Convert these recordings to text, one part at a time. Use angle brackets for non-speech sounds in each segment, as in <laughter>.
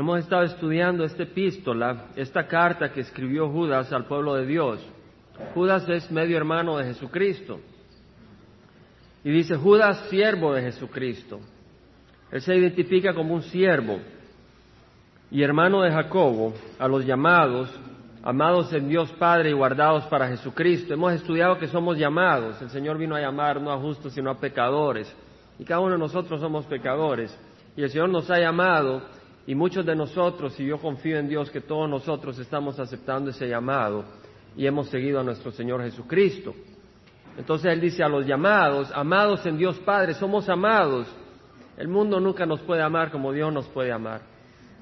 Hemos estado estudiando esta epístola, esta carta que escribió Judas al pueblo de Dios. Judas es medio hermano de Jesucristo. Y dice Judas, siervo de Jesucristo. Él se identifica como un siervo y hermano de Jacobo, a los llamados, amados en Dios Padre y guardados para Jesucristo. Hemos estudiado que somos llamados. El Señor vino a llamar no a justos, sino a pecadores. Y cada uno de nosotros somos pecadores. Y el Señor nos ha llamado y muchos de nosotros, y yo confío en Dios que todos nosotros estamos aceptando ese llamado y hemos seguido a nuestro Señor Jesucristo. Entonces Él dice a los llamados, amados en Dios Padre, somos amados. El mundo nunca nos puede amar como Dios nos puede amar.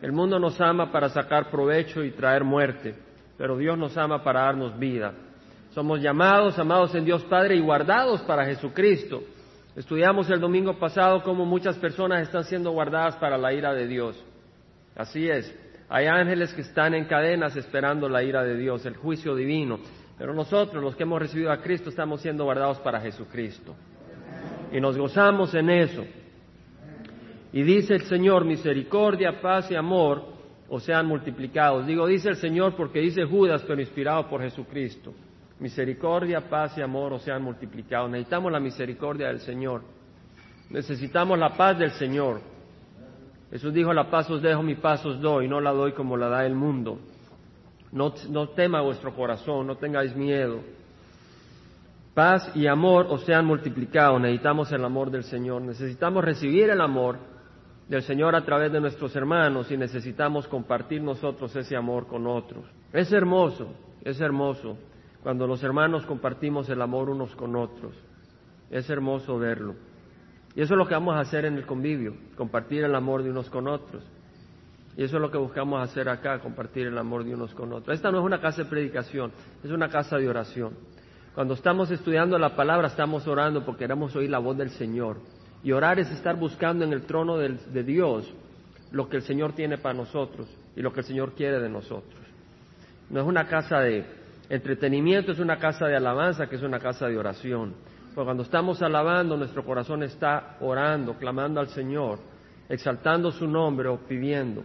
El mundo nos ama para sacar provecho y traer muerte, pero Dios nos ama para darnos vida. Somos llamados, amados en Dios Padre y guardados para Jesucristo. Estudiamos el domingo pasado cómo muchas personas están siendo guardadas para la ira de Dios. Así es. Hay ángeles que están en cadenas esperando la ira de Dios, el juicio divino. Pero nosotros, los que hemos recibido a Cristo, estamos siendo guardados para Jesucristo. Y nos gozamos en eso. Y dice el Señor, misericordia, paz y amor o sean multiplicados. Digo, dice el Señor porque dice Judas, pero inspirado por Jesucristo. Misericordia, paz y amor o sean multiplicados. Necesitamos la misericordia del Señor. Necesitamos la paz del Señor. Jesús dijo, la paz os dejo, mi paz os doy, no la doy como la da el mundo. No, no tema vuestro corazón, no tengáis miedo. Paz y amor os sean multiplicados. Necesitamos el amor del Señor. Necesitamos recibir el amor del Señor a través de nuestros hermanos y necesitamos compartir nosotros ese amor con otros. Es hermoso, es hermoso cuando los hermanos compartimos el amor unos con otros. Es hermoso verlo. Y eso es lo que vamos a hacer en el convivio, compartir el amor de unos con otros. Y eso es lo que buscamos hacer acá, compartir el amor de unos con otros. Esta no es una casa de predicación, es una casa de oración. Cuando estamos estudiando la palabra, estamos orando porque queremos oír la voz del Señor. Y orar es estar buscando en el trono de Dios lo que el Señor tiene para nosotros y lo que el Señor quiere de nosotros. No es una casa de entretenimiento, es una casa de alabanza, que es una casa de oración. Porque cuando estamos alabando, nuestro corazón está orando, clamando al Señor, exaltando su nombre o pidiendo.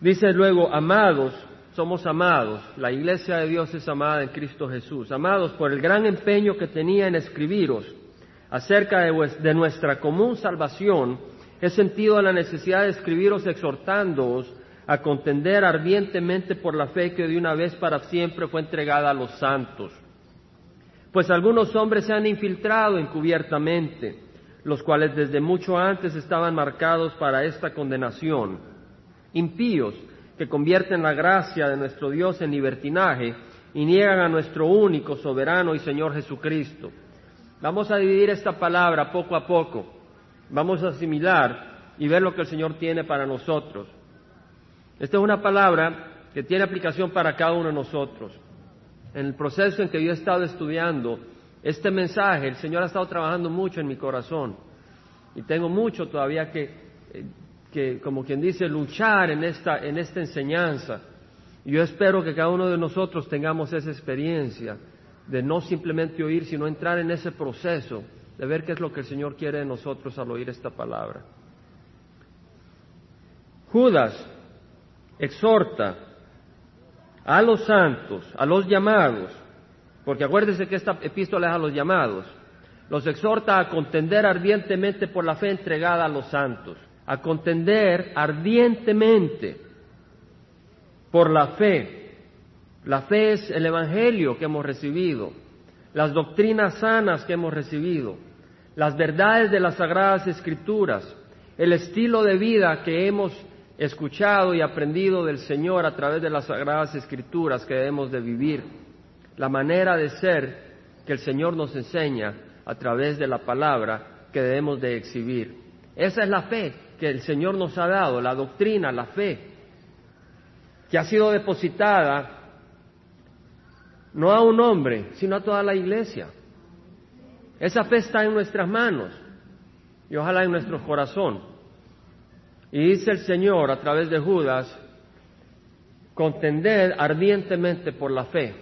Dice luego, amados, somos amados, la iglesia de Dios es amada en Cristo Jesús, amados por el gran empeño que tenía en escribiros acerca de, nuestra común salvación, he sentido la necesidad de escribiros exhortándoos a contender ardientemente por la fe que de una vez para siempre fue entregada a los santos. Pues algunos hombres se han infiltrado encubiertamente, los cuales desde mucho antes estaban marcados para esta condenación, impíos que convierten la gracia de nuestro Dios en libertinaje y niegan a nuestro único, soberano y Señor Jesucristo. Vamos a dividir esta palabra poco a poco, vamos a asimilar y ver lo que el Señor tiene para nosotros. Esta es una palabra que tiene aplicación para cada uno de nosotros. En el proceso en que yo he estado estudiando este mensaje, el Señor ha estado trabajando mucho en mi corazón y tengo mucho todavía que, eh, que como quien dice, luchar en esta, en esta enseñanza. Yo espero que cada uno de nosotros tengamos esa experiencia de no simplemente oír, sino entrar en ese proceso de ver qué es lo que el Señor quiere de nosotros al oír esta palabra. Judas exhorta a los santos, a los llamados, porque acuérdense que esta epístola es a los llamados, los exhorta a contender ardientemente por la fe entregada a los santos, a contender ardientemente por la fe. La fe es el Evangelio que hemos recibido, las doctrinas sanas que hemos recibido, las verdades de las sagradas escrituras, el estilo de vida que hemos escuchado y aprendido del Señor a través de las sagradas escrituras que debemos de vivir, la manera de ser que el Señor nos enseña a través de la palabra que debemos de exhibir. Esa es la fe que el Señor nos ha dado, la doctrina, la fe, que ha sido depositada no a un hombre, sino a toda la iglesia. Esa fe está en nuestras manos y ojalá en nuestro corazón. Y dice el Señor a través de Judas, contender ardientemente por la fe.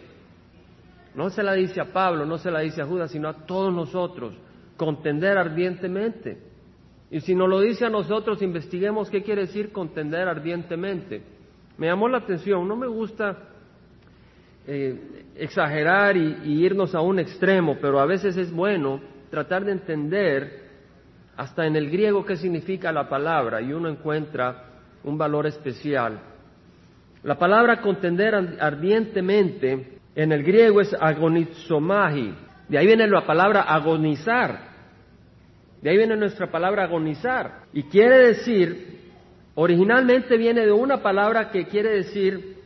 No se la dice a Pablo, no se la dice a Judas, sino a todos nosotros, contender ardientemente. Y si nos lo dice a nosotros, investiguemos qué quiere decir contender ardientemente. Me llamó la atención, no me gusta eh, exagerar y irnos a un extremo, pero a veces es bueno tratar de entender hasta en el griego qué significa la palabra y uno encuentra un valor especial. La palabra contender ardientemente en el griego es agonizomahi. De ahí viene la palabra agonizar. De ahí viene nuestra palabra agonizar. Y quiere decir, originalmente viene de una palabra que quiere decir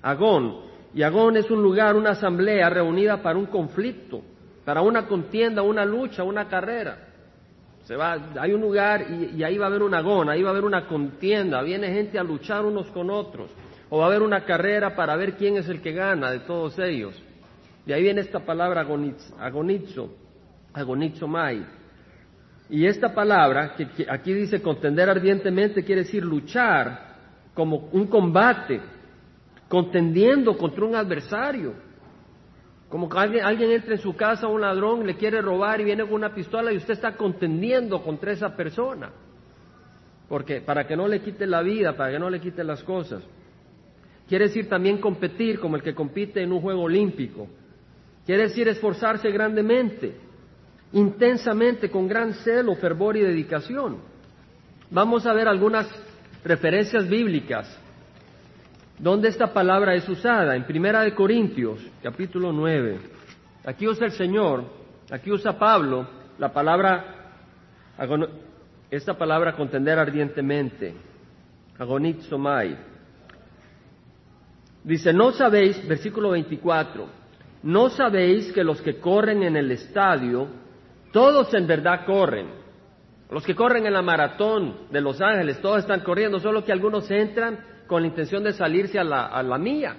agón. Y agón es un lugar, una asamblea reunida para un conflicto, para una contienda, una lucha, una carrera. Se va, hay un lugar y, ahí va a haber un agón, ahí va a haber una contienda, viene gente a luchar unos con otros o va a haber una carrera para ver quién es el que gana de todos ellos. De ahí viene esta palabra agonizo, agonizo mai. Y esta palabra, que aquí dice contender ardientemente, quiere decir luchar como un combate, contendiendo contra un adversario. Como que alguien, alguien entra en su casa, un ladrón le quiere robar y viene con una pistola y usted está contendiendo contra esa persona. Porque para que no le quite la vida, para que no le quite las cosas. Quiere decir también competir como el que compite en un juego olímpico. Quiere decir esforzarse grandemente, intensamente, con gran celo, fervor y dedicación. Vamos a ver algunas referencias bíblicas donde esta palabra es usada. En Primera de Corintios, capítulo 9. Aquí usa el Señor, aquí usa Pablo la palabra, esta palabra contender ardientemente, agonizomai. Dice, no sabéis, versículo 24, no sabéis que los que corren en el estadio, todos en verdad corren. Los que corren en la maratón de Los Ángeles, todos están corriendo, solo que algunos entran con la intención de salirse a la, a la mía.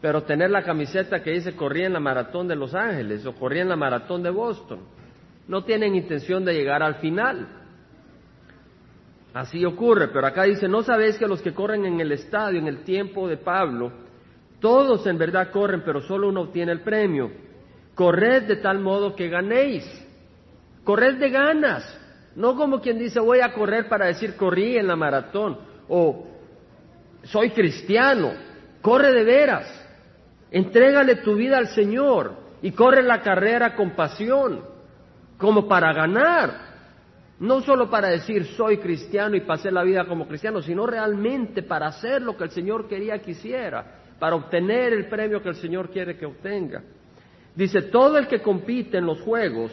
Pero tener la camiseta que dice corría en la maratón de Los Ángeles o corría en la maratón de Boston, no tienen intención de llegar al final. Así ocurre, pero acá dice, ¿no sabéis que los que corren en el estadio, en el tiempo de Pablo, todos en verdad corren, pero solo uno obtiene el premio? Corred de tal modo que ganéis. Corred de ganas. No como quien dice, voy a correr para decir corrí en la maratón o soy cristiano. Corre de veras. Entrégale tu vida al Señor y corre la carrera con pasión, como para ganar. No solo para decir soy cristiano y pasé la vida como cristiano, sino realmente para hacer lo que el Señor quería que hiciera, para obtener el premio que el Señor quiere que obtenga. Dice, todo el que compite en los juegos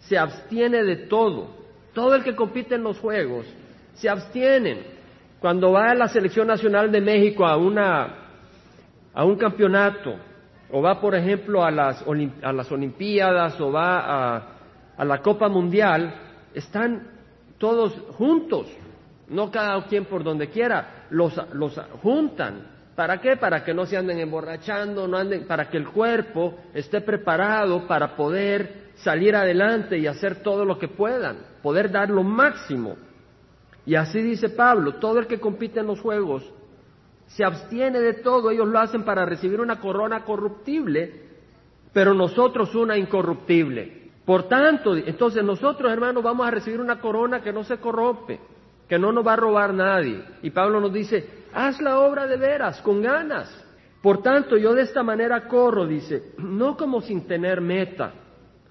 se abstiene de todo. Todo el que compite en los juegos se abstienen. Cuando va a la selección nacional de México a, una, a un campeonato, o va, por ejemplo, a las, a las Olimpiadas, o va a, a la Copa Mundial, están todos juntos, no cada quien por donde quiera, los, los juntan. ¿Para qué? Para que no se anden emborrachando, no anden, para que el cuerpo esté preparado para poder salir adelante y hacer todo lo que puedan, poder dar lo máximo. Y así dice Pablo, todo el que compite en los juegos se abstiene de todo, ellos lo hacen para recibir una corona corruptible, pero nosotros una incorruptible. Por tanto, entonces nosotros, hermanos, vamos a recibir una corona que no se corrompe, que no nos va a robar nadie. Y Pablo nos dice, haz la obra de veras, con ganas. Por tanto, yo de esta manera corro, dice, no como sin tener meta.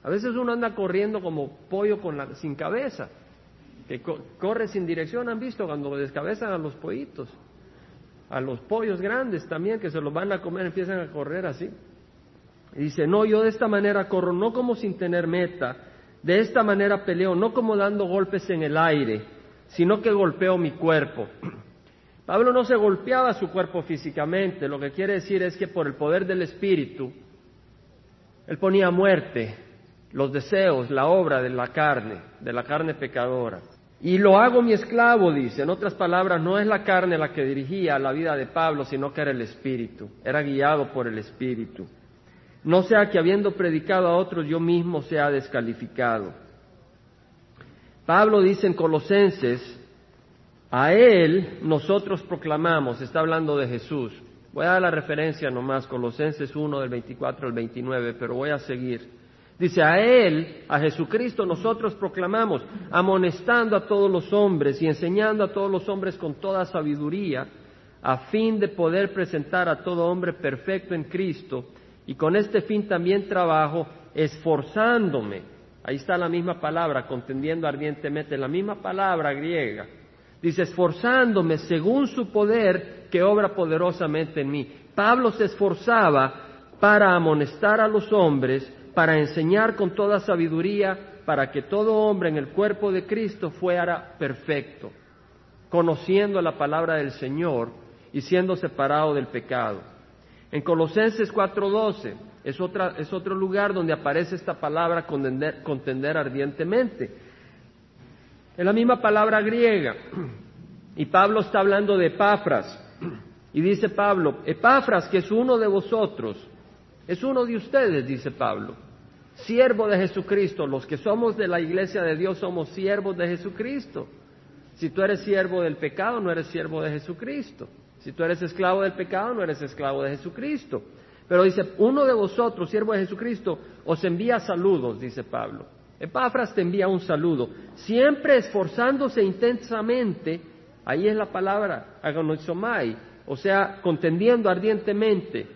A veces uno anda corriendo como pollo con la, sin cabeza, que corre sin dirección, han visto cuando descabezan a los pollitos, a los pollos grandes también, que se los van a comer, empiezan a correr así. Y dice, no, yo de esta manera corro, no como sin tener meta, de esta manera peleo, no como dando golpes en el aire, sino que golpeo mi cuerpo. <clears throat> Pablo no se golpeaba su cuerpo físicamente, lo que quiere decir es que por el poder del Espíritu, él ponía muerte los deseos, la obra de la carne, de la carne pecadora. Y lo hago mi esclavo, dice. En otras palabras, no es la carne la que dirigía la vida de Pablo, sino que era el Espíritu. Era guiado por el Espíritu no sea que habiendo predicado a otros yo mismo sea descalificado. Pablo dice en Colosenses, a Él nosotros proclamamos, está hablando de Jesús. Voy a dar la referencia nomás, Colosenses 1 del 24 al 29, pero voy a seguir. Dice, a Él, a Jesucristo, nosotros proclamamos, amonestando a todos los hombres y enseñando a todos los hombres con toda sabiduría, a fin de poder presentar a todo hombre perfecto en Cristo. Y con este fin también trabajo, esforzándome. Ahí está la misma palabra, contendiendo ardientemente, la misma palabra griega. Dice, esforzándome según su poder que obra poderosamente en mí. Pablo se esforzaba para amonestar a los hombres para enseñar con toda sabiduría, para que todo hombre en el cuerpo de Cristo fuera perfecto, conociendo la palabra del Señor y siendo separado del pecado. En Colosenses 4:12 es, es otro lugar donde aparece esta palabra contender, contender ardientemente. Es la misma palabra griega. Y Pablo está hablando de Epafras. Y dice Pablo, Epafras, que es uno de vosotros, es uno de ustedes, dice Pablo siervo de Jesucristo. Los que somos de la iglesia de Dios somos siervos de Jesucristo. Si tú eres siervo del pecado, no eres siervo de Jesucristo. Si tú eres esclavo del pecado, no eres esclavo de Jesucristo. Pero dice, uno de vosotros, siervo de Jesucristo, os envía saludos, dice Pablo. Epafras te envía un saludo, siempre esforzándose intensamente, ahí es la palabra, agonizomai, o sea, contendiendo ardientemente,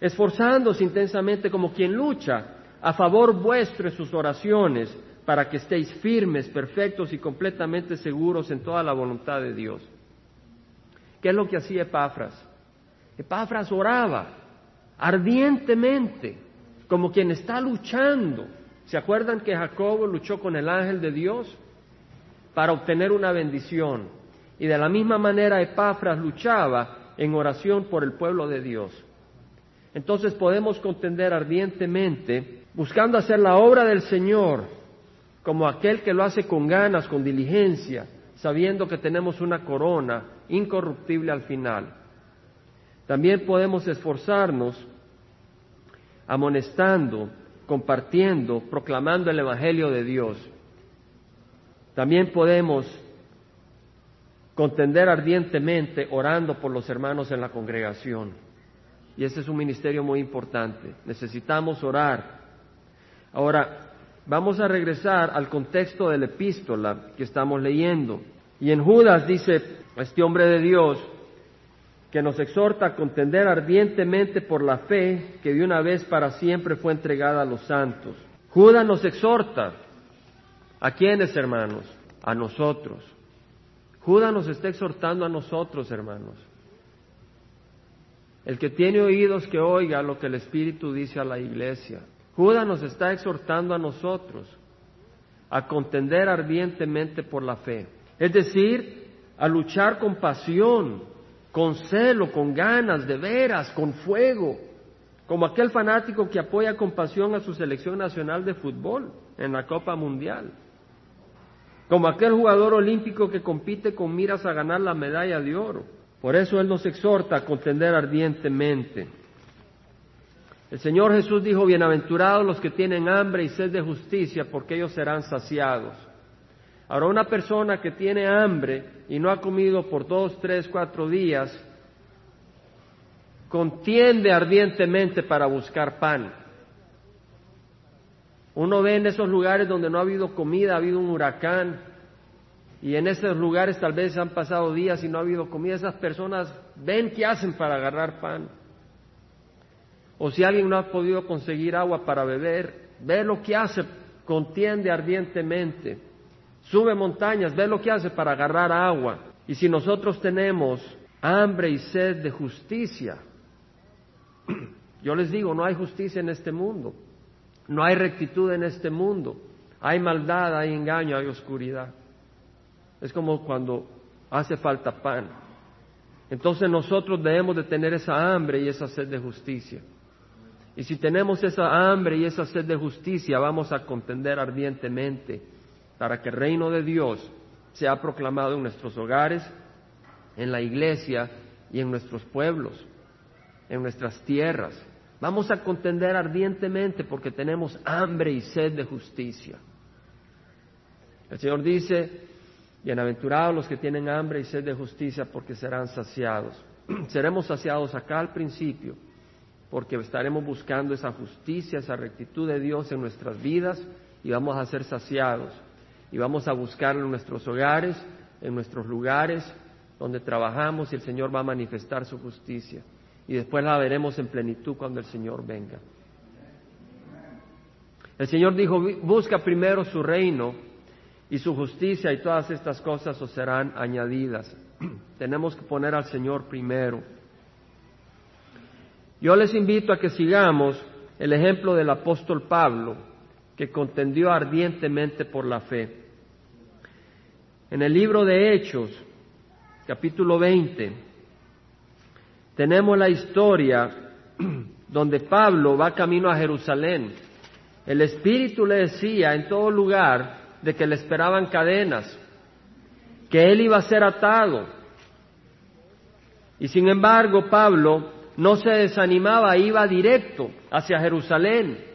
esforzándose intensamente como quien lucha a favor vuestro en sus oraciones, para que estéis firmes, perfectos y completamente seguros en toda la voluntad de Dios. ¿Qué es lo que hacía Epafras? Epafras oraba ardientemente, como quien está luchando. ¿Se acuerdan que Jacobo luchó con el ángel de Dios para obtener una bendición? Y de la misma manera Epafras luchaba en oración por el pueblo de Dios. Entonces podemos contender ardientemente buscando hacer la obra del Señor como aquel que lo hace con ganas, con diligencia, sabiendo que tenemos una corona incorruptible al final. También podemos esforzarnos amonestando, compartiendo, proclamando el Evangelio de Dios. También podemos contender ardientemente orando por los hermanos en la congregación. Y ese es un ministerio muy importante. Necesitamos orar Ahora, vamos a regresar al contexto de la epístola que estamos leyendo. Y en Judas dice este hombre de Dios que nos exhorta a contender ardientemente por la fe que de una vez para siempre fue entregada a los santos. Judas nos exhorta. ¿A quiénes, hermanos? A nosotros. Judas nos está exhortando a nosotros, hermanos. El que tiene oídos que oiga lo que el Espíritu dice a la iglesia. Judas nos está exhortando a nosotros a contender ardientemente por la fe, es decir, a luchar con pasión, con celo, con ganas, de veras, con fuego, como aquel fanático que apoya con pasión a su selección nacional de fútbol en la Copa Mundial, como aquel jugador olímpico que compite con miras a ganar la medalla de oro. Por eso Él nos exhorta a contender ardientemente. El Señor Jesús dijo, bienaventurados los que tienen hambre y sed de justicia, porque ellos serán saciados. Ahora, una persona que tiene hambre y no ha comido por dos, tres, cuatro días, contiende ardientemente para buscar pan. Uno ve en esos lugares donde no ha habido comida, ha habido un huracán, y en esos lugares tal vez han pasado días y no ha habido comida, esas personas ven qué hacen para agarrar pan. O si alguien no ha podido conseguir agua para beber, ve lo que hace, contiende ardientemente. Sube montañas, ve lo que hace para agarrar agua. Y si nosotros tenemos hambre y sed de justicia, <clears throat> yo les digo, no hay justicia en este mundo, no hay rectitud en este mundo, hay maldad, hay engaño, hay oscuridad. Es como cuando hace falta pan. Entonces nosotros debemos de tener esa hambre y esa sed de justicia. Y si tenemos esa hambre y esa sed de justicia, vamos a contender ardientemente para que el reino de Dios sea proclamado en nuestros hogares, en la iglesia y en nuestros pueblos, en nuestras tierras. Vamos a contender ardientemente porque tenemos hambre y sed de justicia. El Señor dice, bienaventurados los que tienen hambre y sed de justicia porque serán saciados. <clears throat> Seremos saciados acá al principio porque estaremos buscando esa justicia, esa rectitud de Dios en nuestras vidas y vamos a ser saciados y vamos a buscarlo en nuestros hogares, en nuestros lugares donde trabajamos y el Señor va a manifestar su justicia y después la veremos en plenitud cuando el Señor venga. El Señor dijo, busca primero su reino y su justicia y todas estas cosas os serán añadidas. <clears throat> Tenemos que poner al Señor primero. Yo les invito a que sigamos el ejemplo del apóstol Pablo, que contendió ardientemente por la fe. En el libro de Hechos, capítulo 20, tenemos la historia <clears throat> donde Pablo va camino a Jerusalén. El Espíritu le decía en todo lugar de que le esperaban cadenas, que él iba a ser atado. Y sin embargo, Pablo no se desanimaba, iba directo hacia Jerusalén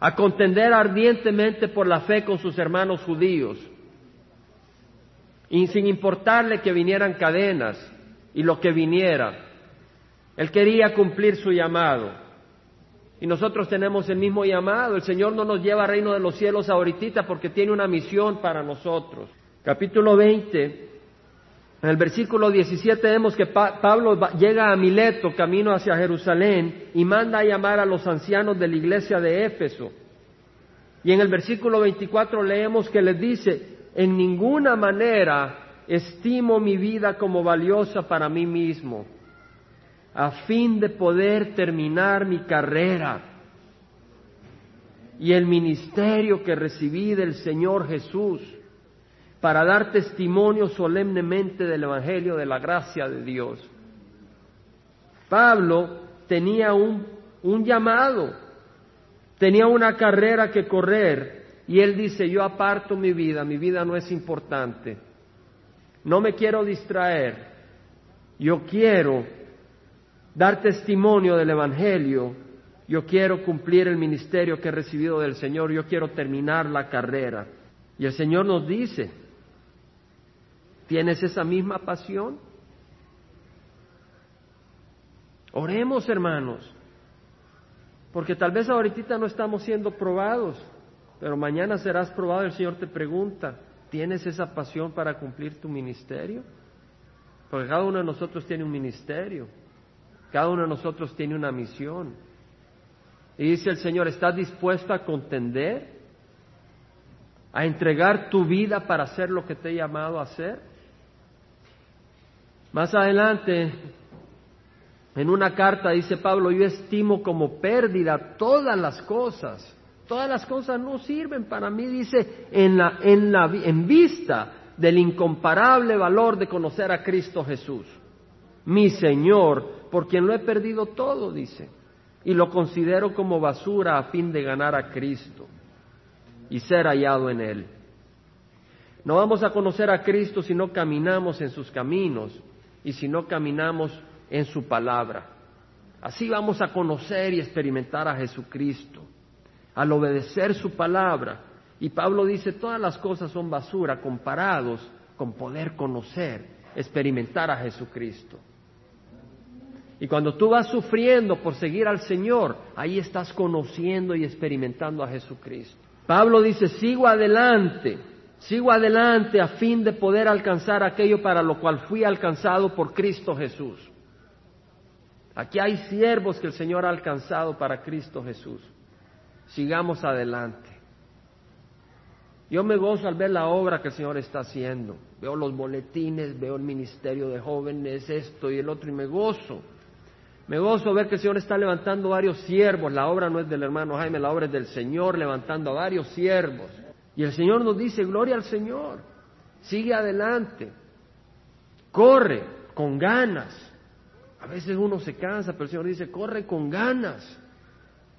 a contender ardientemente por la fe con sus hermanos judíos. Y sin importarle que vinieran cadenas y lo que viniera, él quería cumplir su llamado. Y nosotros tenemos el mismo llamado. El Señor no nos lleva al reino de los cielos ahorita porque tiene una misión para nosotros. Capítulo 20, en el versículo 17 vemos que Pablo llega a Mileto, camino hacia Jerusalén, y manda a llamar a los ancianos de la iglesia de Éfeso. Y en el versículo 24 leemos que les dice, en ninguna manera estimo mi vida como valiosa para mí mismo, a fin de poder terminar mi carrera. Y el ministerio que recibí del Señor Jesús para dar testimonio solemnemente del Evangelio de la gracia de Dios. Pablo tenía un, un llamado, tenía una carrera que correr y él dice, yo aparto mi vida, mi vida no es importante, no me quiero distraer, yo quiero dar testimonio del Evangelio, yo quiero cumplir el ministerio que he recibido del Señor, yo quiero terminar la carrera. Y el Señor nos dice, ¿Tienes esa misma pasión? Oremos, hermanos, porque tal vez ahorita no estamos siendo probados, pero mañana serás probado. El Señor te pregunta, ¿tienes esa pasión para cumplir tu ministerio? Porque cada uno de nosotros tiene un ministerio, cada uno de nosotros tiene una misión. Y dice el Señor, ¿estás dispuesto a contender? ¿A entregar tu vida para hacer lo que te he llamado a hacer? Más adelante, en una carta dice Pablo, yo estimo como pérdida todas las cosas. Todas las cosas no sirven para mí, dice, en, la, en, la, en vista del incomparable valor de conocer a Cristo Jesús, mi Señor, por quien lo he perdido todo, dice, y lo considero como basura a fin de ganar a Cristo y ser hallado en Él. No vamos a conocer a Cristo si no caminamos en sus caminos y si no caminamos en su palabra. Así vamos a conocer y experimentar a Jesucristo, al obedecer su palabra. Y Pablo dice, todas las cosas son basura comparados con poder conocer, experimentar a Jesucristo. Y cuando tú vas sufriendo por seguir al Señor, ahí estás conociendo y experimentando a Jesucristo. Pablo dice, sigo adelante Sigo adelante a fin de poder alcanzar aquello para lo cual fui alcanzado por Cristo Jesús. Aquí hay siervos que el Señor ha alcanzado para Cristo Jesús. Sigamos adelante. Yo me gozo al ver la obra que el Señor está haciendo. Veo los boletines, veo el ministerio de jóvenes, esto y el otro, y me gozo. Me gozo ver que el Señor está levantando varios siervos. La obra no es del hermano Jaime, la obra es del Señor levantando a varios siervos. Y el Señor nos dice, gloria al Señor, sigue adelante, corre con ganas. A veces uno se cansa, pero el Señor dice, corre con ganas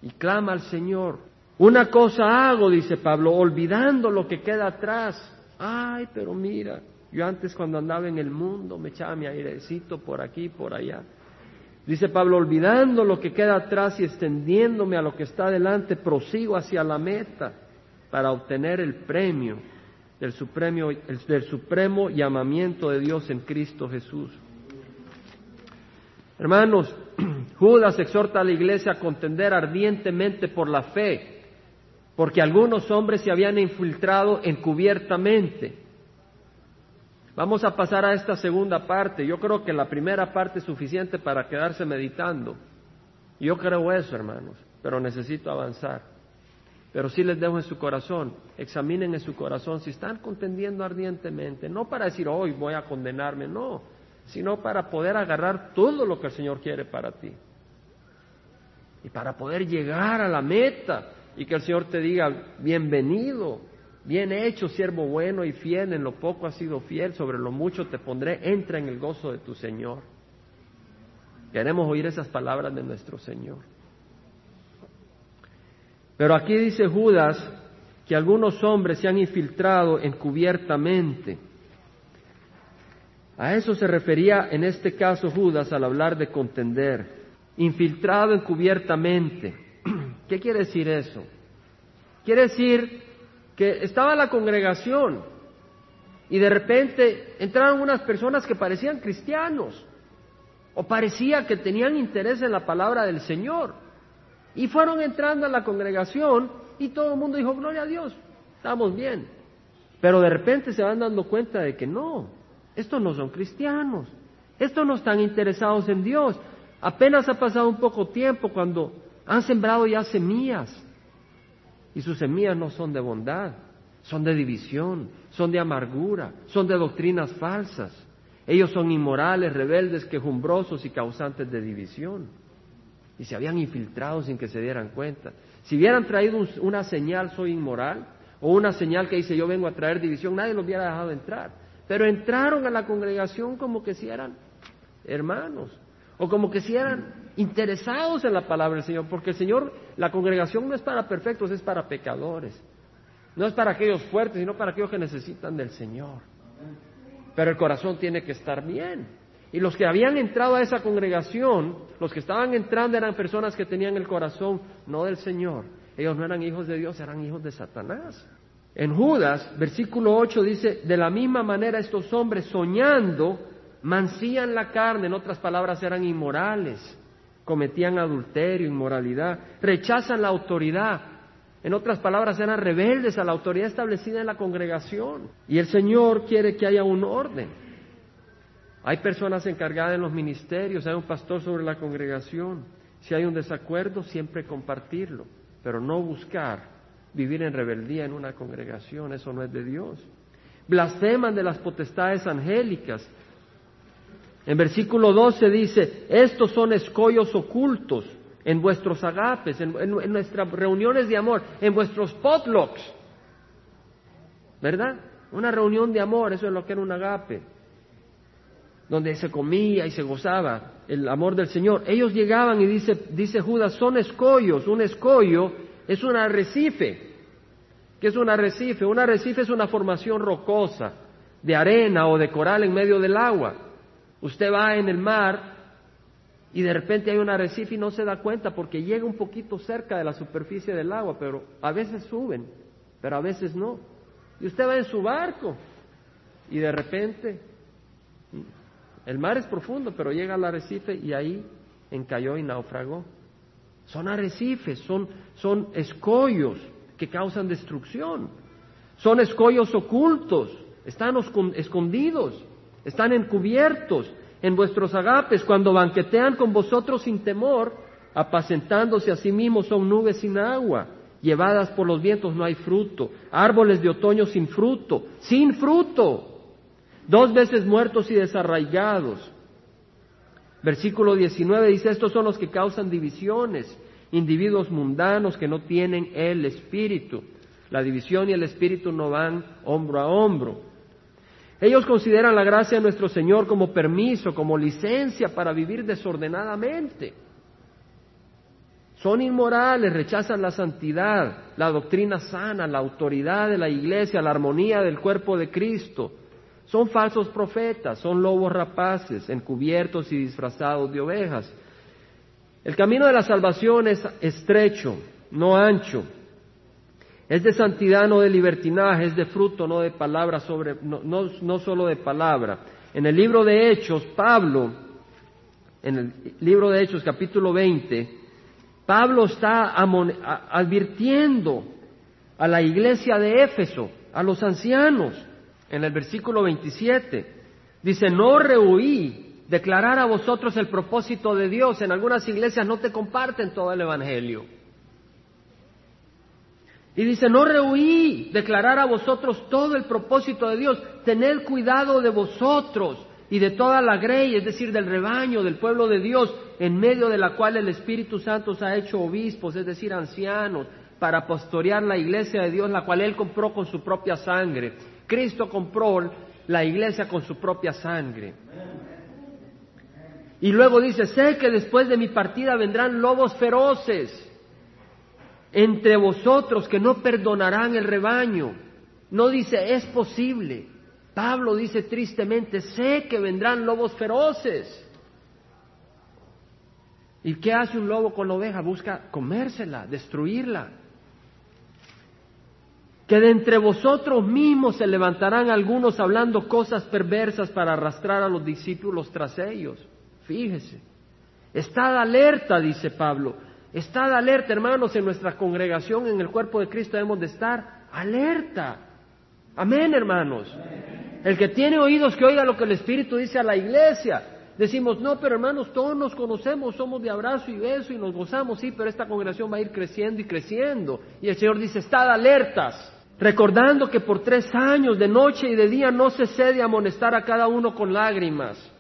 y clama al Señor. Una cosa hago, dice Pablo, olvidando lo que queda atrás. Ay, pero mira, yo antes cuando andaba en el mundo me echaba mi airecito por aquí, por allá. Dice Pablo, olvidando lo que queda atrás y extendiéndome a lo que está adelante, prosigo hacia la meta para obtener el premio del supremo, del supremo llamamiento de Dios en Cristo Jesús. Hermanos, <clears throat> Judas exhorta a la iglesia a contender ardientemente por la fe, porque algunos hombres se habían infiltrado encubiertamente. Vamos a pasar a esta segunda parte. Yo creo que la primera parte es suficiente para quedarse meditando. Yo creo eso, hermanos, pero necesito avanzar. Pero sí les dejo en su corazón, examinen en su corazón si están contendiendo ardientemente, no para decir hoy voy a condenarme, no, sino para poder agarrar todo lo que el Señor quiere para ti. Y para poder llegar a la meta y que el Señor te diga, bienvenido, bien hecho, siervo bueno y fiel, en lo poco has sido fiel, sobre lo mucho te pondré, entra en el gozo de tu Señor. Queremos oír esas palabras de nuestro Señor. Pero aquí dice Judas que algunos hombres se han infiltrado encubiertamente. A eso se refería en este caso Judas al hablar de contender, infiltrado encubiertamente. <clears throat> ¿Qué quiere decir eso? Quiere decir que estaba la congregación y de repente entraron unas personas que parecían cristianos o parecía que tenían interés en la palabra del Señor y fueron entrando a la congregación y todo el mundo dijo, gloria a Dios, estamos bien. Pero de repente se van dando cuenta de que no, estos no son cristianos, estos no están interesados en Dios. Apenas ha pasado un poco tiempo cuando han sembrado ya semillas y sus semillas no son de bondad, son de división, son de amargura, son de doctrinas falsas. Ellos son inmorales, rebeldes, quejumbrosos y causantes de división y se habían infiltrado sin que se dieran cuenta. Si hubieran traído una señal, soy inmoral, o una señal que dice yo vengo a traer división, nadie los hubiera dejado entrar. Pero entraron a la congregación como que si eran hermanos, o como que si eran interesados en la palabra del Señor, porque el Señor, la congregación no es para perfectos, es para pecadores. No es para aquellos fuertes, sino para aquellos que necesitan del Señor. Pero el corazón tiene que estar bien. Y los que habían entrado a esa congregación, los que estaban entrando eran personas que tenían el corazón no del Señor. Ellos no eran hijos de Dios, eran hijos de Satanás. En Judas, versículo 8 dice, de la misma manera estos hombres soñando mancían la carne, en otras palabras eran inmorales, cometían adulterio, inmoralidad, rechazan la autoridad, en otras palabras eran rebeldes a la autoridad establecida en la congregación. Y el Señor quiere que haya un orden. Hay personas encargadas en los ministerios, hay un pastor sobre la congregación. Si hay un desacuerdo, siempre compartirlo, pero no buscar vivir en rebeldía en una congregación, eso no es de Dios. Blasfeman de las potestades angélicas. En versículo 12 dice, estos son escollos ocultos en vuestros agapes, en, nuestras reuniones de amor, en vuestros potlucks. ¿Verdad? Una reunión de amor, eso es lo que era un agape donde se comía y se gozaba el amor del Señor. Ellos llegaban y dice, dice Judas, son escollos. Un escollo es un arrecife. ¿Qué es un arrecife? Un arrecife es una formación rocosa, de arena o de coral en medio del agua. Usted va en el mar y de repente hay un arrecife y no se da cuenta porque llega un poquito cerca de la superficie del agua, pero a veces suben, pero a veces no. Y usted va en su barco y de repente el mar es profundo, pero llega al arrecife y ahí encalló y naufragó. Son arrecifes, son, son escollos que causan destrucción. Son escollos ocultos, están escondidos, están encubiertos en vuestros agapes cuando banquetean con vosotros sin temor, apacentándose a sí mismos son nubes sin agua, llevadas por los vientos no hay fruto, árboles de otoño sin fruto, sin fruto, dos veces muertos y desarraigados. Versículo 19 dice, estos son los que causan divisiones, individuos mundanos que no tienen el espíritu. La división y el espíritu no van hombro a hombro. Ellos consideran la gracia de nuestro Señor como permiso, como licencia para vivir desordenadamente. Son inmorales, rechazan la santidad, la doctrina sana, la autoridad de la iglesia, la armonía del cuerpo de Cristo son falsos profetas, son lobos rapaces, encubiertos y disfrazados de ovejas. El camino de la salvación es estrecho, no ancho. Es de santidad, no de libertinaje, es de fruto, no de palabra sobre, no, no, solo de palabra. En el libro de Hechos, Pablo en el libro de Hechos capítulo 20, Pablo está advirtiendo a la iglesia de Éfeso, a los ancianos, en el versículo 27. Dice, no rehuí declarar a vosotros el propósito de Dios. En algunas iglesias no te comparten todo el Evangelio. Y dice, no rehuí declarar a vosotros todo el propósito de Dios. Tened cuidado de vosotros y de toda la grey, es decir, del rebaño, del pueblo de Dios, en medio de la cual el Espíritu Santo ha hecho obispos, es decir, ancianos, para pastorear la iglesia de Dios, la cual Él compró con su propia sangre. Cristo compró la iglesia con su propia sangre. Y luego dice, sé que después de mi partida vendrán lobos feroces entre vosotros que no perdonarán el rebaño. No dice, es posible. Pablo dice tristemente, sé que vendrán lobos feroces. ¿Y qué hace un lobo con la oveja? Busca comérsela, destruirla. Que de entre vosotros mismos se levantarán algunos hablando cosas perversas para arrastrar a los discípulos tras ellos. Fíjese. Estad alerta, dice Pablo. Estad alerta, hermanos, en nuestra congregación, en el cuerpo de Cristo debemos de estar alerta. Amén, hermanos. El que tiene oídos que oiga lo que el Espíritu dice a la iglesia. Decimos, no, pero hermanos, todos nos conocemos, somos de abrazo y beso y nos gozamos, sí, pero esta congregación va a ir creciendo y creciendo. Y el Señor dice, estad alertas, recordando que por tres años, de noche y de día, no se cede a amonestar a cada uno con lágrimas.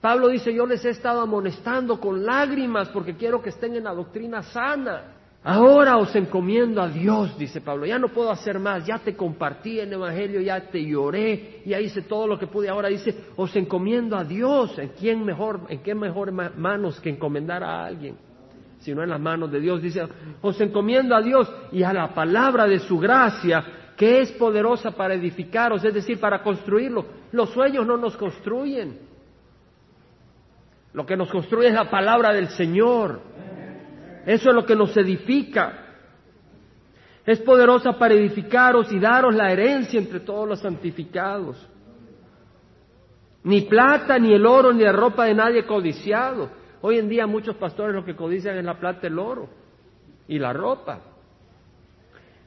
Pablo dice, yo les he estado amonestando con lágrimas porque quiero que estén en la doctrina sana. Ahora os encomiendo a Dios, dice Pablo, ya no puedo hacer más, ya te compartí el Evangelio, ya te lloré, ya hice todo lo que pude. Ahora dice, os encomiendo a Dios, ¿en quién mejor, en qué mejor manos que encomendar a alguien? Sino en las manos de Dios. Dice, os encomiendo a Dios y a la palabra de su gracia, que es poderosa para edificaros, es decir, para construirlo. Los sueños no nos construyen, lo que nos construye es la palabra del Señor. Eso es lo que nos edifica. Es poderosa para edificaros y daros la herencia entre todos los santificados. Ni plata, ni el oro, ni la ropa de nadie codiciado. Hoy en día muchos pastores lo que codician es la plata, el oro y la ropa.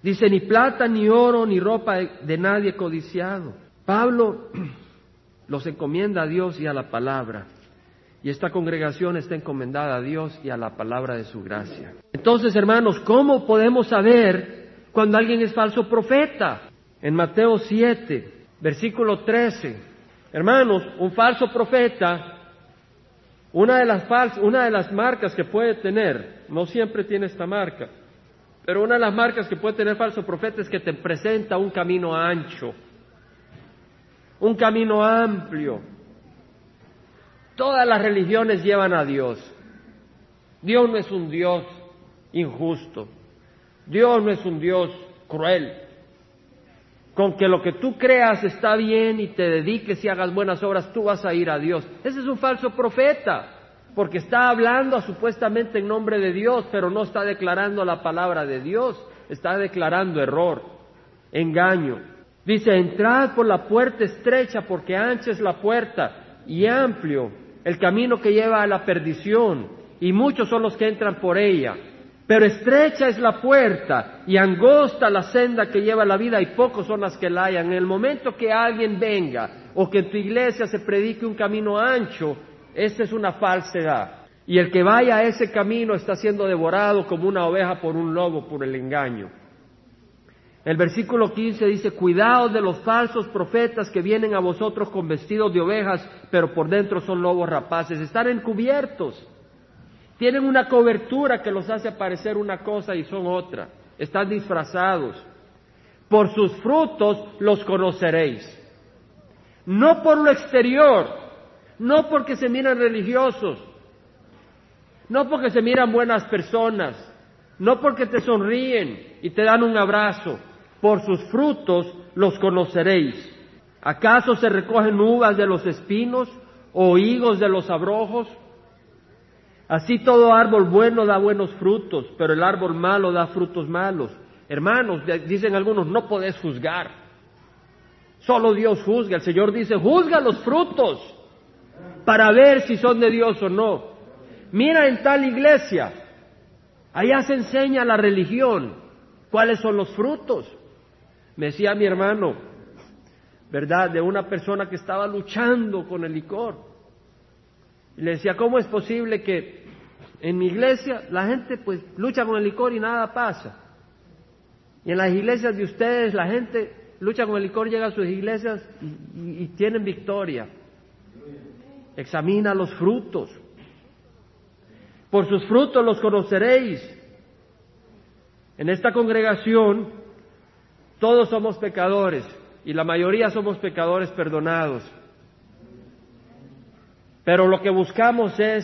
Dice, ni plata, ni oro, ni ropa de nadie codiciado. Pablo <clears throat> los encomienda a Dios y a la palabra. Y esta congregación está encomendada a Dios y a la palabra de su gracia. Entonces, hermanos, ¿cómo podemos saber cuando alguien es falso profeta? En Mateo 7, versículo 13. Hermanos, un falso profeta, una de las una de las marcas que puede tener, no siempre tiene esta marca, pero una de las marcas que puede tener falso profeta es que te presenta un camino ancho, un camino amplio, Todas las religiones llevan a Dios. Dios no es un Dios injusto. Dios no es un Dios cruel. Con que lo que tú creas está bien y te dediques y hagas buenas obras, tú vas a ir a Dios. Ese es un falso profeta, porque está hablando supuestamente en nombre de Dios, pero no está declarando la palabra de Dios, está declarando error, engaño. Dice, entrad por la puerta estrecha, porque ancha es la puerta y amplio el camino que lleva a la perdición, y muchos son los que entran por ella. Pero estrecha es la puerta y angosta la senda que lleva la vida y pocos son las que la hayan. En el momento que alguien venga o que en tu iglesia se predique un camino ancho, esa es una falsedad. Y el que vaya a ese camino está siendo devorado como una oveja por un lobo por el engaño. El versículo 15 dice, cuidaos de los falsos profetas que vienen a vosotros con vestidos de ovejas, pero por dentro son lobos rapaces. Están encubiertos. Tienen una cobertura que los hace aparecer una cosa y son otra. Están disfrazados. Por sus frutos los conoceréis. No por lo exterior, no porque se miran religiosos, no porque se miran buenas personas, no porque te sonríen y te dan un abrazo, por sus frutos los conoceréis. ¿Acaso se recogen uvas de los espinos o higos de los abrojos? Así todo árbol bueno da buenos frutos, pero el árbol malo da frutos malos. Hermanos, dicen algunos, no podés juzgar. Solo Dios juzga. El Señor dice, juzga los frutos. para ver si son de Dios o no. Mira en tal iglesia, allá se enseña la religión, cuáles son los frutos. Me decía mi hermano, ¿verdad? De una persona que estaba luchando con el licor. Le decía, ¿cómo es posible que en mi iglesia la gente pues lucha con el licor y nada pasa? Y en las iglesias de ustedes la gente lucha con el licor, llega a sus iglesias y, y tienen victoria. Examina los frutos. Por sus frutos los conoceréis. En esta congregación todos somos pecadores y la mayoría somos pecadores perdonados. Pero lo que buscamos es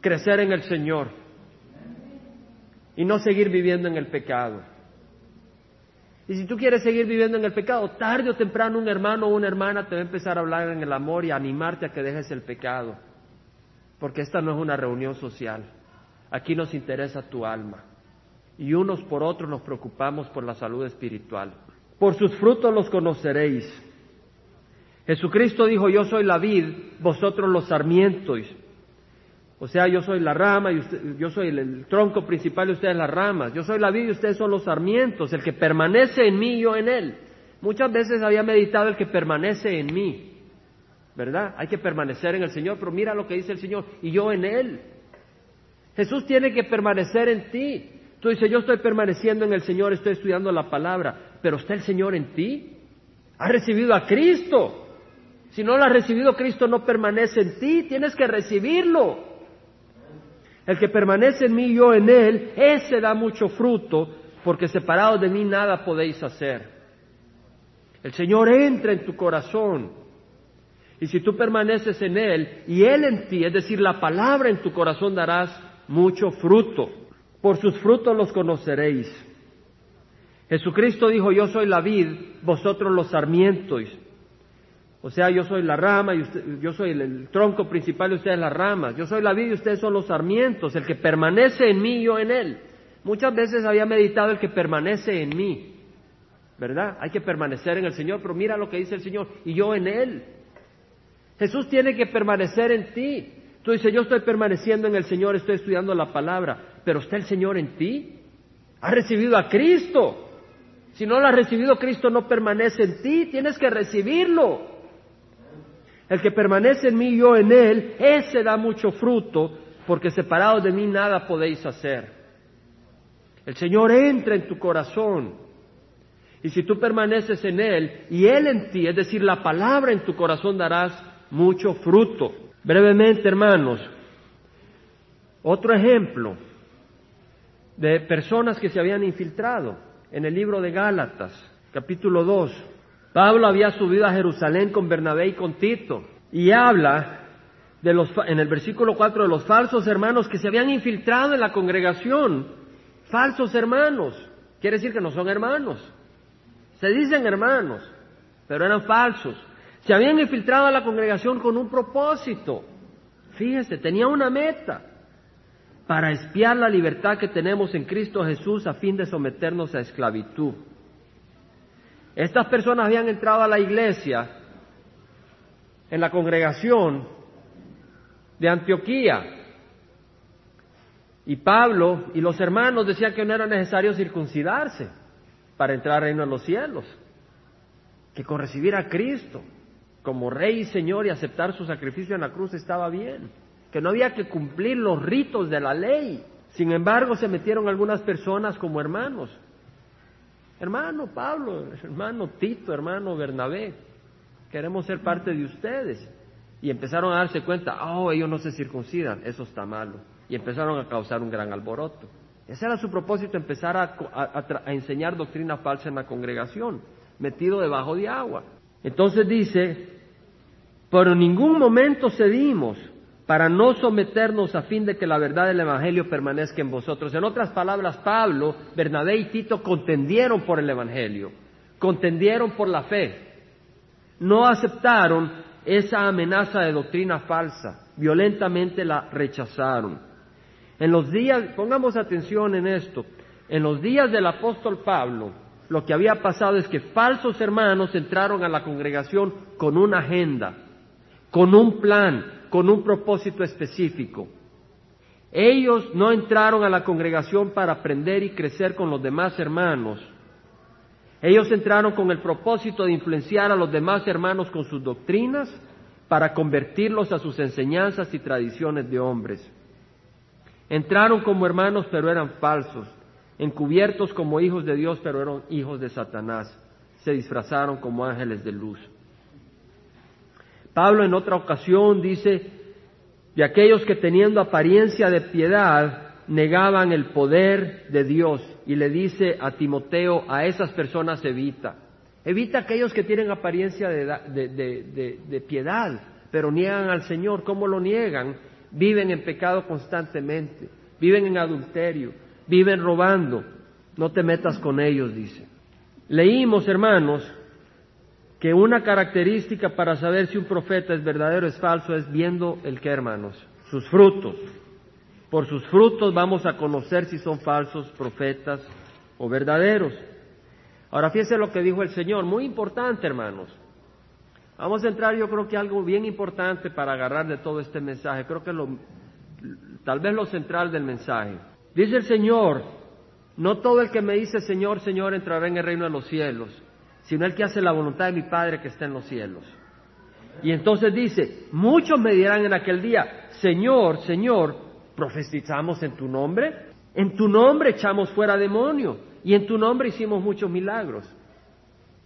crecer en el Señor y no seguir viviendo en el pecado. Y si tú quieres seguir viviendo en el pecado, tarde o temprano un hermano o una hermana te va a empezar a hablar en el amor y a animarte a que dejes el pecado. Porque esta no es una reunión social. Aquí nos interesa tu alma. Y unos por otros nos preocupamos por la salud espiritual. Por sus frutos los conoceréis. Jesucristo dijo, yo soy la vid, vosotros los sarmientos. O sea, yo soy la rama, y yo soy el, tronco principal y ustedes las ramas. Yo soy la vid y ustedes son los sarmientos. El que permanece en mí yo en él. Muchas veces había meditado el que permanece en mí. ¿Verdad? Hay que permanecer en el Señor, pero mira lo que dice el Señor. Y yo en él. Jesús tiene que permanecer en ti. Tú dices, yo estoy permaneciendo en el Señor, estoy estudiando la palabra, pero ¿está el Señor en ti? ¿Has recibido a Cristo? Si no lo has recibido, Cristo no permanece en ti, tienes que recibirlo. El que permanece en mí y yo en él, ese da mucho fruto, porque separados de mí nada podéis hacer. El Señor entra en tu corazón. Y si tú permaneces en Él y Él en ti, es decir, la palabra en tu corazón darás mucho fruto. Por sus frutos los conoceréis. Jesucristo dijo, yo soy la vid, vosotros los sarmientos. O sea, yo soy la rama y yo soy el, tronco principal y ustedes las ramas. Yo soy la vid y ustedes son los sarmientos, el que permanece en mí y yo en él. Muchas veces había meditado el que permanece en mí, ¿verdad? Hay que permanecer en el Señor, pero mira lo que dice el Señor, y yo en él. Jesús tiene que permanecer en ti. Tú dices, yo estoy permaneciendo en el Señor, estoy estudiando la palabra, pero ¿está el Señor en ti? ¿Has recibido a Cristo? Si no lo has recibido, Cristo no permanece en ti, tienes que recibirlo. El que permanece en mí yo en él, ese da mucho fruto, porque separados de mí nada podéis hacer. El Señor entra en tu corazón. Y si tú permaneces en Él y Él en ti, es decir, la palabra en tu corazón darás mucho fruto. Brevemente, hermanos, otro ejemplo de personas que se habían infiltrado en el libro de Gálatas, capítulo 2. Pablo había subido a Jerusalén con Bernabé y con Tito y habla de los, en el versículo 4 de los falsos hermanos que se habían infiltrado en la congregación. Falsos hermanos. Quiere decir que no son hermanos. Se dicen hermanos, pero eran falsos. Se habían infiltrado a la congregación con un propósito. Fíjese, tenía una meta para espiar la libertad que tenemos en Cristo Jesús a fin de someternos a esclavitud. Estas personas habían entrado a la iglesia en la congregación de Antioquía. Y Pablo y los hermanos decían que no era necesario circuncidarse para entrar al reino de los cielos, que con recibir a Cristo como Rey y Señor y aceptar su sacrificio en la cruz estaba bien, que no había que cumplir los ritos de la ley. Sin embargo, se metieron algunas personas como hermanos Hermano Pablo, hermano Tito, hermano Bernabé, queremos ser parte de ustedes. Y empezaron a darse cuenta, oh, ellos no se circuncidan, eso está malo. Y empezaron a causar un gran alboroto. Ese era su propósito, empezar a, enseñar doctrina falsa en la congregación, metido debajo de agua. Entonces dice, pero en ningún momento cedimos, para no someternos a fin de que la verdad del Evangelio permanezca en vosotros. En otras palabras, Pablo, Bernabé y Tito contendieron por el Evangelio, contendieron por la fe, no aceptaron esa amenaza de doctrina falsa, violentamente la rechazaron. En los días, pongamos atención en esto, en los días del apóstol Pablo, lo que había pasado es que falsos hermanos entraron a la congregación con una agenda, con un plan, con un propósito específico. Ellos no entraron a la congregación para aprender y crecer con los demás hermanos. Ellos entraron con el propósito de influenciar a los demás hermanos con sus doctrinas para convertirlos a sus enseñanzas y tradiciones de hombres. Entraron como hermanos pero eran falsos, encubiertos como hijos de Dios pero eran hijos de Satanás. Se disfrazaron como ángeles de luz. Pablo en otra ocasión dice, de aquellos que teniendo apariencia de piedad negaban el poder de Dios y le dice a Timoteo, a esas personas evita. Evita aquellos que tienen apariencia de, piedad, pero niegan al Señor. ¿Cómo lo niegan? Viven en pecado constantemente, viven en adulterio, viven robando. No te metas con ellos, dice. Leímos, hermanos, que una característica para saber si un profeta es verdadero o es falso es viendo el que, hermanos, sus frutos. Por sus frutos vamos a conocer si son falsos profetas o verdaderos. Ahora fíjense lo que dijo el Señor, muy importante, hermanos. Vamos a entrar, yo creo que algo bien importante para agarrar de todo este mensaje. Creo que lo, tal vez lo central del mensaje. Dice el Señor, no todo el que me dice Señor, Señor entrará en el reino de los cielos, sino el que hace la voluntad de mi Padre que está en los cielos. Y entonces dice, muchos me dirán en aquel día, Señor, Señor, profetizamos en tu nombre, en tu nombre echamos fuera demonios y en tu nombre hicimos muchos milagros,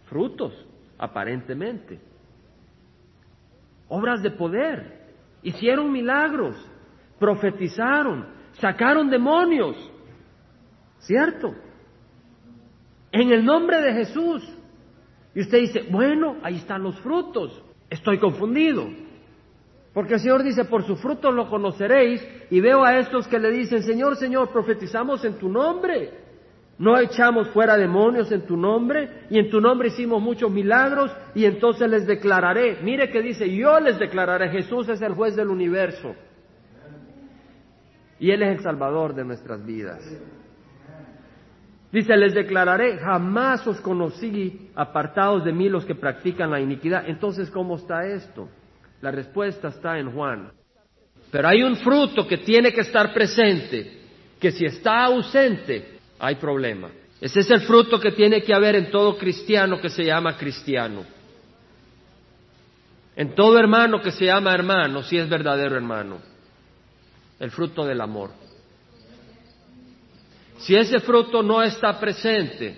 frutos, aparentemente, obras de poder, hicieron milagros, profetizaron, sacaron demonios, ¿cierto? En el nombre de Jesús. Y usted dice, bueno, ahí están los frutos. Estoy confundido. Porque el Señor dice, por sus frutos lo conoceréis. Y veo a estos que le dicen, Señor, Señor, profetizamos en tu nombre. No echamos fuera demonios en tu nombre. Y en tu nombre hicimos muchos milagros. Y entonces les declararé. Mire que dice, yo les declararé. Jesús es el juez del universo. Y Él es el salvador de nuestras vidas. Dice, les declararé, jamás os conocí apartados de mí los que practican la iniquidad. Entonces, ¿cómo está esto? La respuesta está en Juan. Pero hay un fruto que tiene que estar presente, que si está ausente, hay problema. Ese es el fruto que tiene que haber en todo cristiano que se llama cristiano. En todo hermano que se llama hermano, si es verdadero hermano. El fruto del amor. Si ese fruto no está presente,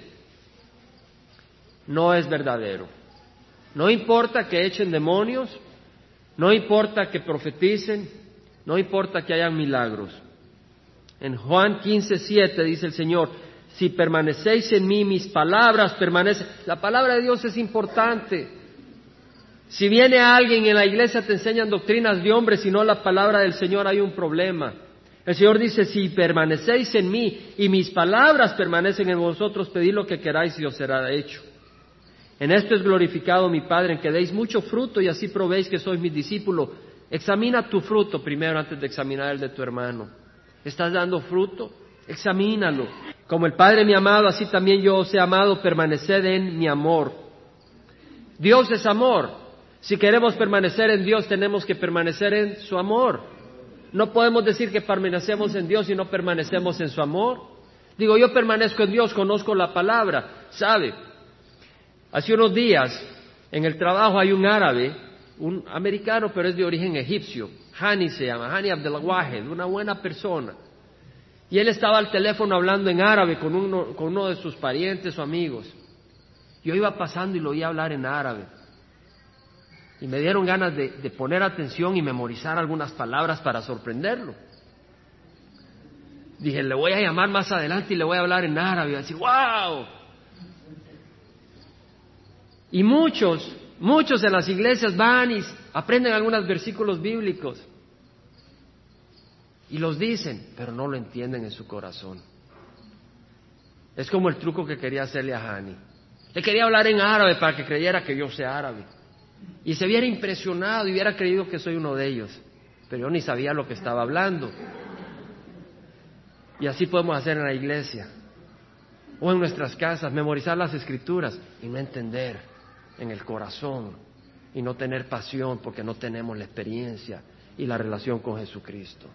no es verdadero. No importa que echen demonios, no importa que profeticen, no importa que hayan milagros. En Juan 15, 7 dice el Señor, si permanecéis en mí, mis palabras permanecen. La palabra de Dios es importante. Si viene alguien en la iglesia te enseñan doctrinas de hombres y no la palabra del Señor, hay un problema. El Señor dice, si permanecéis en mí y mis palabras permanecen en vosotros, pedid lo que queráis y os será hecho. En esto es glorificado mi Padre, en que deis mucho fruto y así probéis que sois mi discípulo. Examina tu fruto primero antes de examinar el de tu hermano. ¿Estás dando fruto? Examínalo. Como el Padre me ha amado, así también yo os he amado, permaneced en mi amor. Dios es amor. Si queremos permanecer en Dios, tenemos que permanecer en su amor. No podemos decir que permanecemos en Dios y no permanecemos en su amor. Digo, yo permanezco en Dios, conozco la palabra, ¿sabe? Hace unos días en el trabajo hay un árabe, un americano, pero es de origen egipcio. Hani se llama, Hani Abdelwahed, una buena persona. Y él estaba al teléfono hablando en árabe con uno, con uno de sus parientes o amigos. Yo iba pasando y lo oía hablar en árabe. Y me dieron ganas de, poner atención y memorizar algunas palabras para sorprenderlo. Dije, le voy a llamar más adelante y le voy a hablar en árabe. Y wow. Y muchos, muchos en las iglesias van y aprenden algunos versículos bíblicos. Y los dicen, pero no lo entienden en su corazón. Es como el truco que quería hacerle a Hani. Le quería hablar en árabe para que creyera que yo sea árabe. Y se hubiera impresionado y hubiera creído que soy uno de ellos. Pero yo ni sabía lo que estaba hablando. Y así podemos hacer en la iglesia o en nuestras casas, memorizar las escrituras y no entender en el corazón y no tener pasión porque no tenemos la experiencia y la relación con Jesucristo.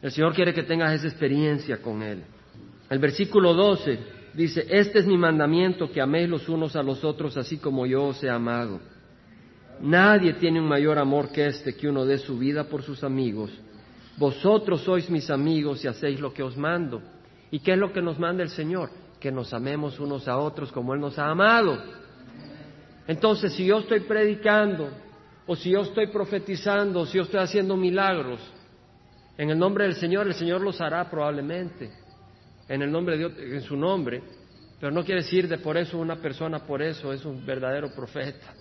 El Señor quiere que tengas esa experiencia con Él. El versículo 12 dice, este es mi mandamiento, que améis los unos a los otros así como yo os he amado. Nadie tiene un mayor amor que este, que uno dé su vida por sus amigos. Vosotros sois mis amigos y hacéis lo que os mando. ¿Y qué es lo que nos manda el Señor? Que nos amemos unos a otros como Él nos ha amado. Entonces, si yo estoy predicando, o si yo estoy profetizando, o si yo estoy haciendo milagros, en el nombre del Señor, el Señor los hará probablemente. En el nombre de Dios, en su nombre. Pero no quiere decir de por eso una persona, por eso es un verdadero profeta.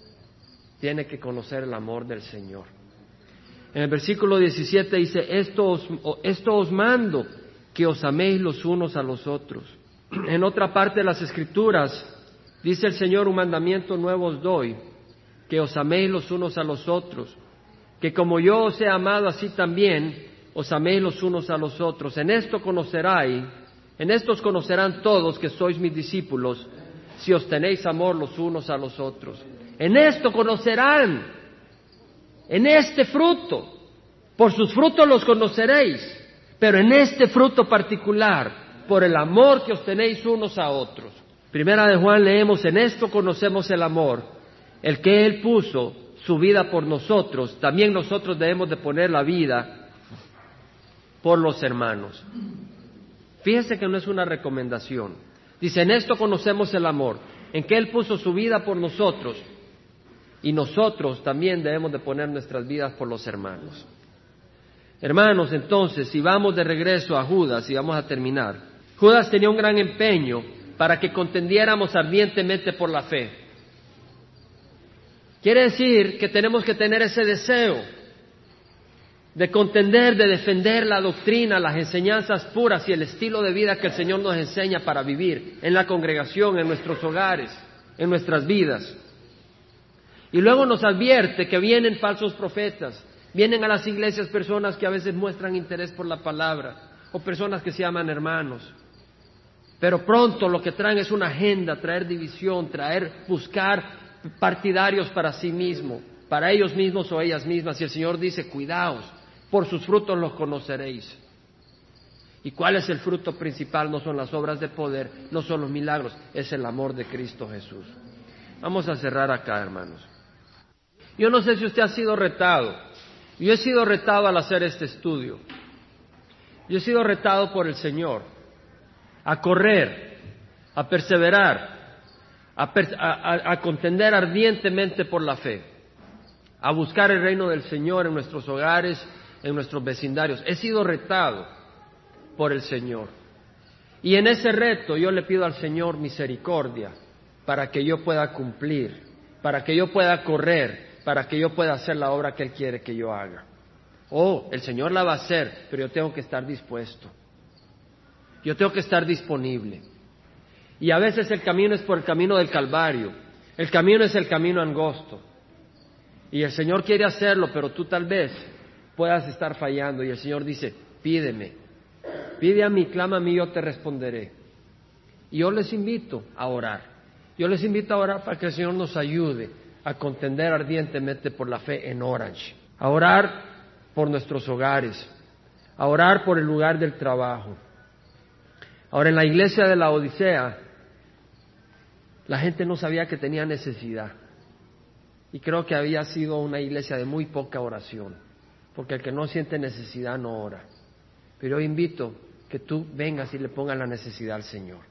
Tiene que conocer el amor del Señor. En el versículo 17 dice, esto os, esto os mando, que os améis los unos a los otros. <clears throat> En otra parte de las Escrituras dice el Señor, un mandamiento nuevo os doy, que os améis los unos a los otros, que como yo os he amado así también, os améis los unos a los otros. En esto conoceráis, en esto os conocerán todos que sois mis discípulos, si os tenéis amor los unos a los otros. En esto conocerán, en este fruto, por sus frutos los conoceréis, pero en este fruto particular, por el amor que os tenéis unos a otros. Primera de Juan leemos, en esto conocemos el amor, el que Él puso su vida por nosotros, también nosotros debemos de poner la vida por los hermanos. Fíjense que no es una recomendación. Dice, en esto conocemos el amor, en que Él puso su vida por nosotros y nosotros también debemos de poner nuestras vidas por los hermanos. Hermanos, entonces, si vamos de regreso a Judas y vamos a terminar, Judas tenía un gran empeño para que contendiéramos ardientemente por la fe. Quiere decir que tenemos que tener ese deseo de contender, de defender la doctrina, las enseñanzas puras y el estilo de vida que el Señor nos enseña para vivir en la congregación, en nuestros hogares, en nuestras vidas. Y luego nos advierte que vienen falsos profetas, vienen a las iglesias personas que a veces muestran interés por la palabra o personas que se llaman hermanos. Pero pronto lo que traen es una agenda, traer división, traer, buscar partidarios para sí mismo, para ellos mismos o ellas mismas. Y el Señor dice, cuidaos, por sus frutos los conoceréis. ¿Y cuál es el fruto principal? No son las obras de poder, no son los milagros, es el amor de Cristo Jesús. Vamos a cerrar acá, hermanos. Yo no sé si usted ha sido retado. Yo he sido retado al hacer este estudio. Yo he sido retado por el Señor a correr, a perseverar, a, contender ardientemente por la fe, a buscar el reino del Señor en nuestros hogares en nuestros vecindarios. He sido retado por el Señor. Y en ese reto yo le pido al Señor misericordia para que yo pueda cumplir, para que yo pueda correr, para que yo pueda hacer la obra que Él quiere que yo haga. Oh, el Señor la va a hacer, pero yo tengo que estar dispuesto. Yo tengo que estar disponible. Y a veces el camino es por el camino del Calvario. El camino es el camino angosto. Y el Señor quiere hacerlo, pero tú tal vez puedas estar fallando. Y el Señor dice, pídeme, pide a mí, clama a mí, yo te responderé. Y yo les invito a orar. Yo les invito a orar para que el Señor nos ayude a contender ardientemente por la fe en Orange, a orar por nuestros hogares, a orar por el lugar del trabajo. Ahora, en la iglesia de la Odisea, la gente no sabía que tenía necesidad. Y creo que había sido una iglesia de muy poca oración porque el que no siente necesidad no ora. Pero yo invito que tú vengas y le pongas la necesidad al Señor.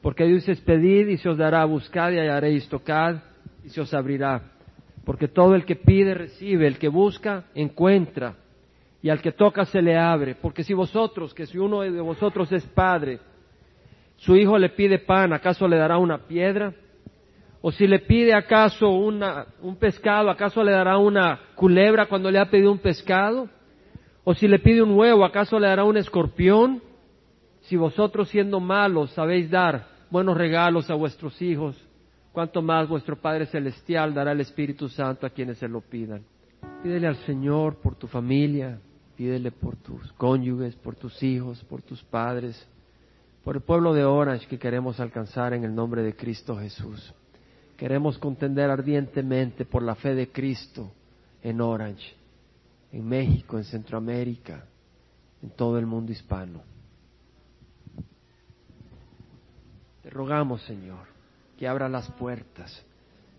Porque dices, pedid y se os dará, buscad y hallaréis, tocad y se os abrirá. Porque todo el que pide recibe, el que busca encuentra, y al que toca se le abre. Porque si vosotros, que si uno de vosotros es padre, su hijo le pide pan, ¿acaso le dará una piedra? O si le pide acaso un pescado, ¿acaso le dará una culebra cuando le ha pedido un pescado? O si le pide un huevo, ¿acaso le dará un escorpión? Si vosotros siendo malos sabéis dar buenos regalos a vuestros hijos, cuánto más vuestro Padre Celestial dará el Espíritu Santo a quienes se lo pidan. Pídele al Señor por tu familia, pídele por tus cónyuges, por tus hijos, por tus padres, por el pueblo de Orange que queremos alcanzar en el nombre de Cristo Jesús. Queremos contender ardientemente por la fe de Cristo en Orange. en México, en Centroamérica, en todo el mundo hispano. Te rogamos, Señor, que abra las puertas,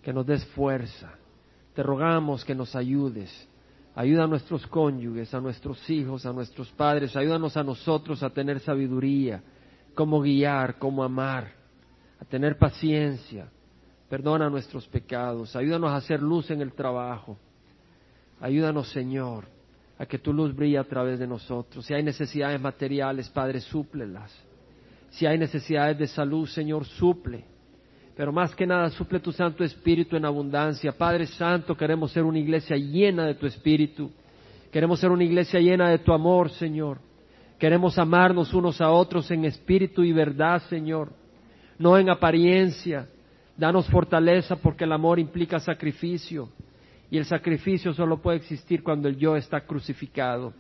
que nos des fuerza. Te rogamos que nos ayudes. Ayuda a nuestros cónyuges, a nuestros hijos, a nuestros padres. Ayúdanos a nosotros a tener sabiduría, cómo guiar, cómo amar, a tener paciencia. Perdona nuestros pecados. Ayúdanos a hacer luz en el trabajo. Ayúdanos, Señor, a que tu luz brille a través de nosotros. Si hay necesidades materiales, Padre, súplelas. Si hay necesidades de salud, Señor, suple. Pero más que nada, suple tu Santo Espíritu en abundancia. Padre Santo, queremos ser una iglesia llena de tu Espíritu. Queremos ser una iglesia llena de tu amor, Señor. Queremos amarnos unos a otros en espíritu y verdad, Señor. No en apariencia. Danos fortaleza porque el amor implica sacrificio. Y el sacrificio solo puede existir cuando el yo está crucificado.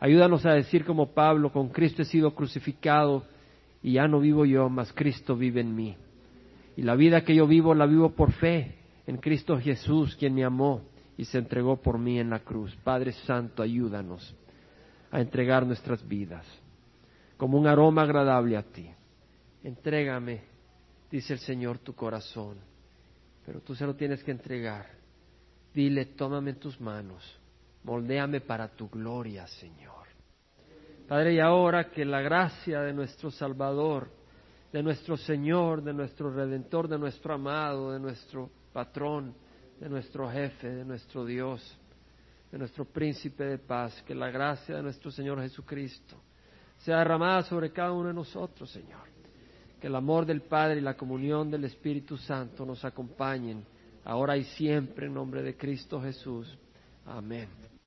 Ayúdanos a decir como Pablo, con Cristo he sido crucificado y ya no vivo yo, mas Cristo vive en mí. Y la vida que yo vivo la vivo por fe en Cristo Jesús, quien me amó y se entregó por mí en la cruz. Padre Santo, ayúdanos a entregar nuestras vidas como un aroma agradable a ti. Entrégame, dice el Señor, tu corazón, pero tú se lo tienes que entregar Dile, tómame en tus manos, moldéame para tu gloria, Señor. Padre, y ahora que la gracia de nuestro Salvador, de nuestro Señor, de nuestro Redentor, de nuestro amado, de nuestro patrón, de nuestro jefe, de nuestro Dios, de nuestro príncipe de paz, que la gracia de nuestro Señor Jesucristo sea derramada sobre cada uno de nosotros, Señor. Que el amor del Padre y la comunión del Espíritu Santo nos acompañen ahora y siempre en nombre de Cristo Jesús. Amén.